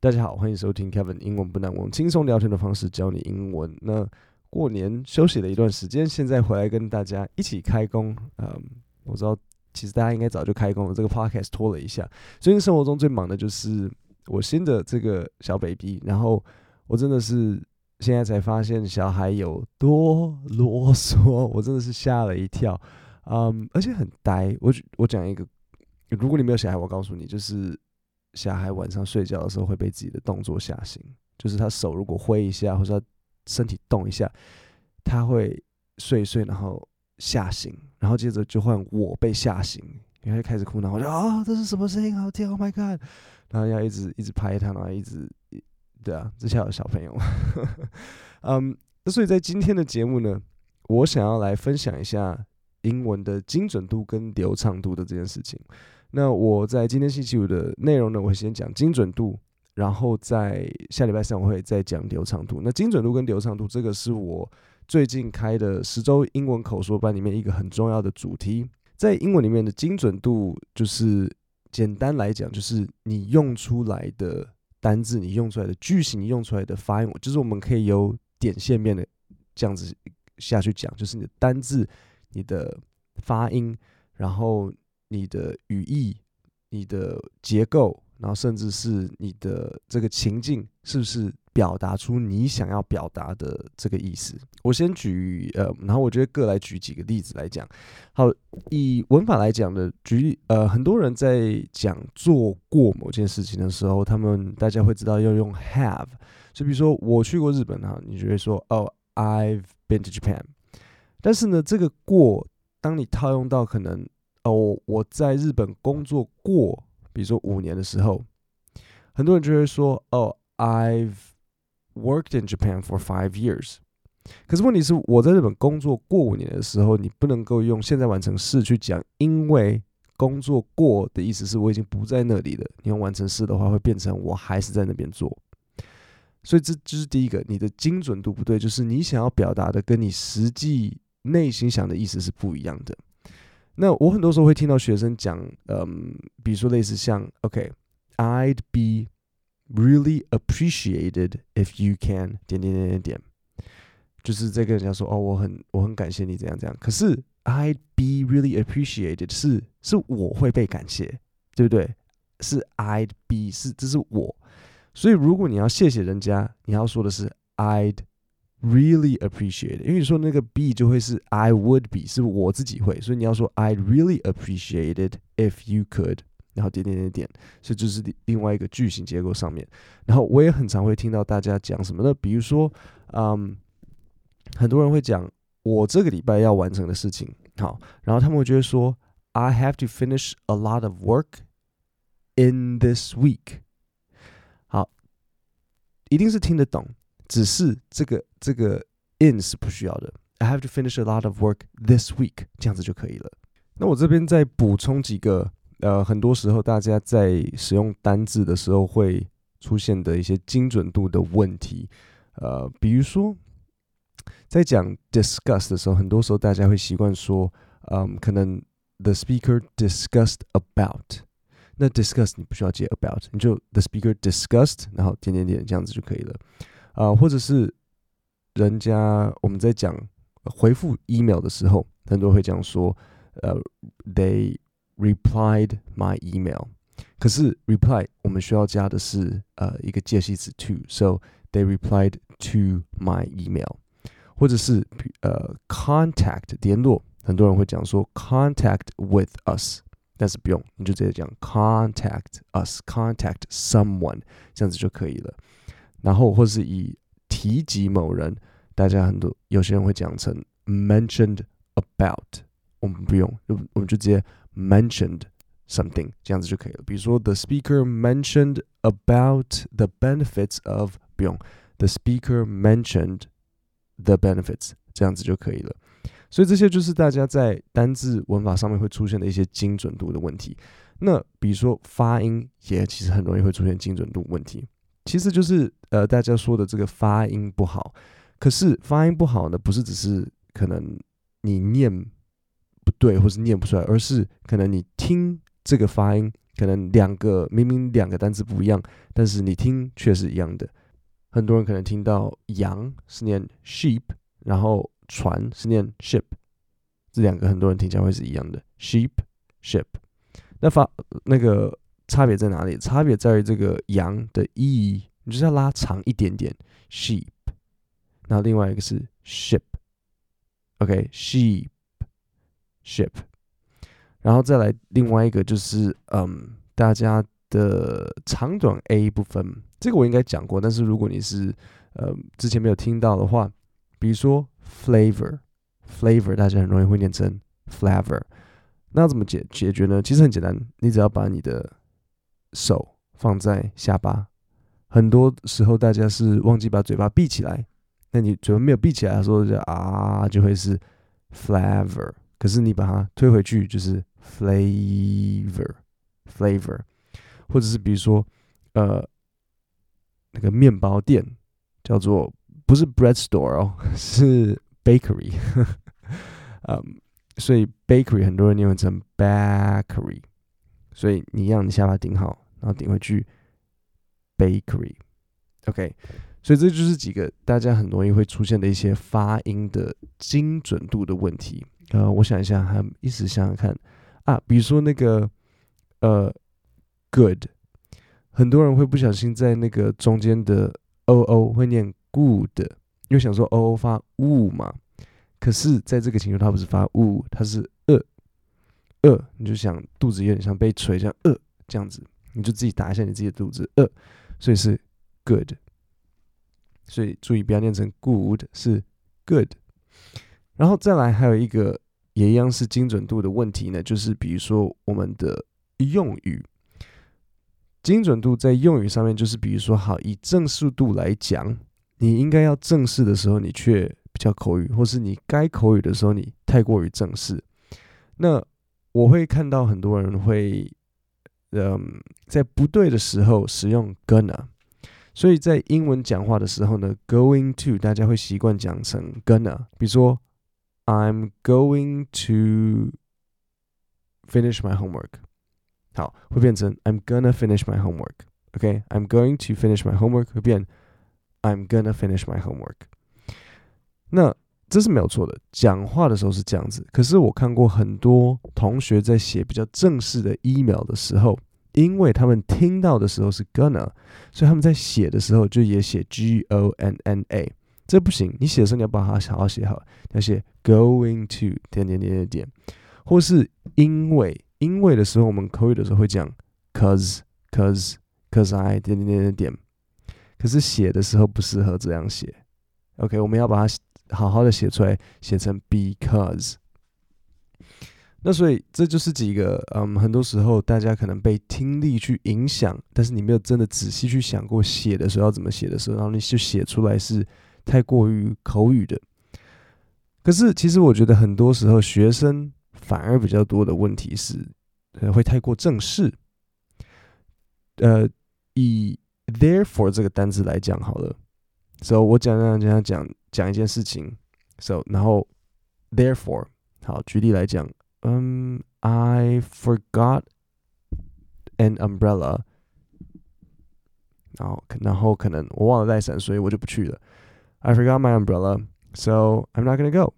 大家好，欢迎收听 Kevin 英文不难，用轻松聊天的方式教你英文。那过年休息了一段时间，现在回来跟大家一起开工。嗯，我知道其实大家应该早就开工了，这个 podcast 拖了一下。最近生活中最忙的就是我新的这个小 baby，然后我真的是现在才发现小孩有多啰嗦，我真的是吓了一跳。嗯，而且很呆。我我讲一个。如果你没有小孩，我告诉你，就是小孩晚上睡觉的时候会被自己的动作吓醒，就是他手如果挥一下，或者他身体动一下，他会睡一睡，然后吓醒，然后接着就换我被吓醒，然后就开始哭闹，我就啊，这是什么声音？好听，Oh my God！然后要一直一直拍他，然后一直，对啊，这下有小朋友，嗯，所以在今天的节目呢，我想要来分享一下英文的精准度跟流畅度的这件事情。那我在今天星期五的内容呢，我会先讲精准度，然后在下礼拜三我会再讲流畅度。那精准度跟流畅度，这个是我最近开的十周英文口说班里面一个很重要的主题。在英文里面的精准度，就是简单来讲，就是你用出来的单字，你用出来的句型，你用出来的发音，就是我们可以由点线面的这样子下去讲，就是你的单字、你的发音，然后。你的语义、你的结构，然后甚至是你的这个情境，是不是表达出你想要表达的这个意思？我先举呃，然后我觉得各来举几个例子来讲。好，以文法来讲的举例呃，很多人在讲做过某件事情的时候，他们大家会知道要用 have。就比如说我去过日本哈，你就会说哦，I've been to Japan。但是呢，这个过，当你套用到可能。哦，我在日本工作过，比如说五年的时候，很多人就会说：“哦，I've worked in Japan for five years。”可是问题是，我在日本工作过五年的时候，你不能够用现在完成式去讲，因为工作过的意思是我已经不在那里了。你用完成式的话，会变成我还是在那边做。所以这就是第一个，你的精准度不对，就是你想要表达的跟你实际内心想的意思是不一样的。那我很多时候会听到学生讲，嗯，比如说类似像，OK，I'd be really appreciated if you can 点点点点点，就是在跟人家说，哦，我很我很感谢你这样这样。可是 I'd be really appreciated 是是我会被感谢，对不对？是 I'd be 是这是我，所以如果你要谢谢人家，你要说的是 I'd。Really appreciate 因为你说那个 be 就会是 I would be，是我自己会，所以你要说 I really appreciate it if you could，然后点点点点，所以就是另外一个句型结构上面。然后我也很常会听到大家讲什么呢？比如说，嗯，很多人会讲我这个礼拜要完成的事情，好，然后他们会觉得说 I have to finish a lot of work in this week，好，一定是听得懂。只是这个这个 in 是不需要的，I have to finish a lot of work this week，这样子就可以了。那我这边再补充几个，呃，很多时候大家在使用单字的时候会出现的一些精准度的问题，呃，比如说在讲 discuss 的时候，很多时候大家会习惯说，嗯，可能 the speaker discussed about，那 discuss 你不需要接 about，你就 the speaker discussed，然后点点点这样子就可以了。啊、或者是人家我们在讲回复 email 的时候，很多人会讲说，呃，they replied my email。可是 reply 我们需要加的是呃一个介系词 to，so they replied to my email。或者是呃 contact 联络，很多人会讲说 contact with us，但是不用，你就直接讲 contact us，contact someone，这样子就可以了。然后，或是以提及某人， 大家很多有些人会讲成 mentioned about，我们不用，我们就直接 mentioned something，这样子就可以了。比如说，the speaker mentioned about the benefits of，不用，the speaker mentioned the benefits，这样子就可以了。所以这些就是大家在单字文法上面会出现的一些精准度的问题。那比如说发音也其实很容易会出现精准度问题。其实就是呃，大家说的这个发音不好，可是发音不好呢，不是只是可能你念不对或是念不出来，而是可能你听这个发音可能两个明明两个单词不一样，但是你听却是一样的。很多人可能听到羊是念 sheep，然后船是念 ship，这两个很多人听起来会是一样的 sheep ship。那发那个差别在哪里？差别在于这个羊的 e，你就是要拉长一点点 sheep，然后另外一个是 ship，OK sheep ship。然后再来另外一个就是，嗯，大家的长短 a 部分，这个我应该讲过。但是如果你是呃之前没有听到的话，比如说 flavor，flavor 大家很容易会念成 flavor，那怎么解解决呢？其实很简单，你只要把你的手放在下巴，很多时候大家是忘记把嘴巴闭起来，那你嘴巴没有闭起来的时候就啊就会是 flavor，可是你把它推回去就是 flavor，flavor，或者是比如说，呃，那个面包店叫做不是 bread store 哦，是 bakery，嗯，所以 bakery 很多人念成 bakery，所以你让你下巴顶好，然后顶回去 bakery，OK，所以这就是几个大家很容易会出现的一些发音的精准度的问题。呃，我想一下，还一直想想看。啊，比如说那个呃，good，很多人会不小心在那个中间的 o o 会念 good，因为想说 o o 发 u 嘛，可是在这个情况它不是发 u，它是呃呃，你就想肚子有点像被锤，像呃这样子，你就自己打一下你自己的肚子，呃，所以是 good，所以注意不要念成 good，是 good。然后再来还有一个也一样是精准度的问题呢，就是比如说我们的用语精准度在用语上面，就是比如说好，以正式度来讲，你应该要正式的时候你却比较口语，或是你该口语的时候你太过于正式。那我会看到很多人会嗯在不对的时候使用 gonna，所以在英文讲话的时候呢，going to 大家会习惯讲成 gonna，比如说。I'm going to finish my homework。好，会变成 I'm gonna finish my homework。OK，I'm going to finish my homework 会变 I'm gonna finish my homework。那这是没有错的，讲话的时候是这样子。可是我看过很多同学在写比较正式的 email 的时候，因为他们听到的时候是 gonna，所以他们在写的时候就也写 G O N N A。这不行，你写的时候你要把它好好写好，要写 going to 点点点点点，或是因为因为的时候，我们口语的时候会讲 cause cause cause I 点点点点点，可是写的时候不适合这样写。OK，我们要把它好好的写出来，写成 because。那所以这就是几个，嗯，很多时候大家可能被听力去影响，但是你没有真的仔细去想过写的时候要怎么写的时候，然后你就写出来是。太过于口语的，可是其实我觉得很多时候学生反而比较多的问题是，呃，会太过正式。呃，以 therefore 这个单词来讲好了，so 我讲讲讲讲讲一件事情，so 然后 therefore 好，举例来讲，嗯，I forgot an umbrella，然后然后可能我忘了带伞，所以我就不去了。I forgot my umbrella, so I'm not gonna go.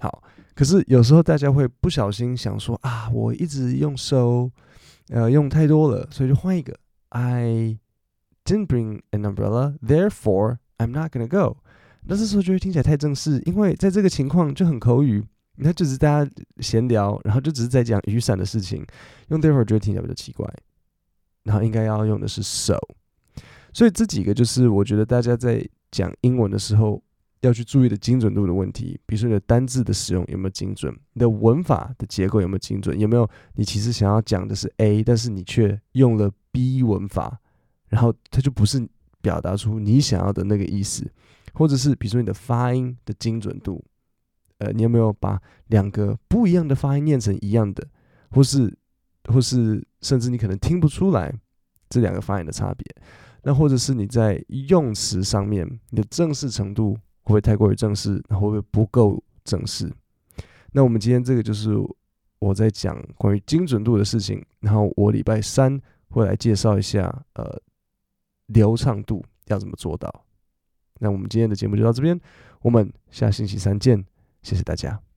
好，可是有时候大家会不小心想说啊，我一直用 so，呃，用太多了，所以就换一个。I didn't bring an umbrella, therefore I'm not gonna go. 那这时候就会听起来太正式，因为在这个情况就很口语， 那就是大家闲聊，然后就只是在讲雨伞的事情，用 therefore 就会听起来比较奇怪，然后应该要用的是 so。所以这几个就是我觉得大家在讲英文的时候要去注意的精准度的问题，比如说你的单字的使用有没有精准，你的文法的结构有没有精准，有没有你其实想要讲的是 A，但是你却用了 B 文法，然后它就不是表达出你想要的那个意思，或者是比如说你的发音的精准度，呃，你有没有把两个不一样的发音念成一样的，或是或是甚至你可能听不出来这两个发音的差别。那或者是你在用词上面，你的正式程度会不会太过于正式，会不会不够正式？那我们今天这个就是我在讲关于精准度的事情，然后我礼拜三会来介绍一下呃流畅度要怎么做到。那我们今天的节目就到这边，我们下星期三见，谢谢大家。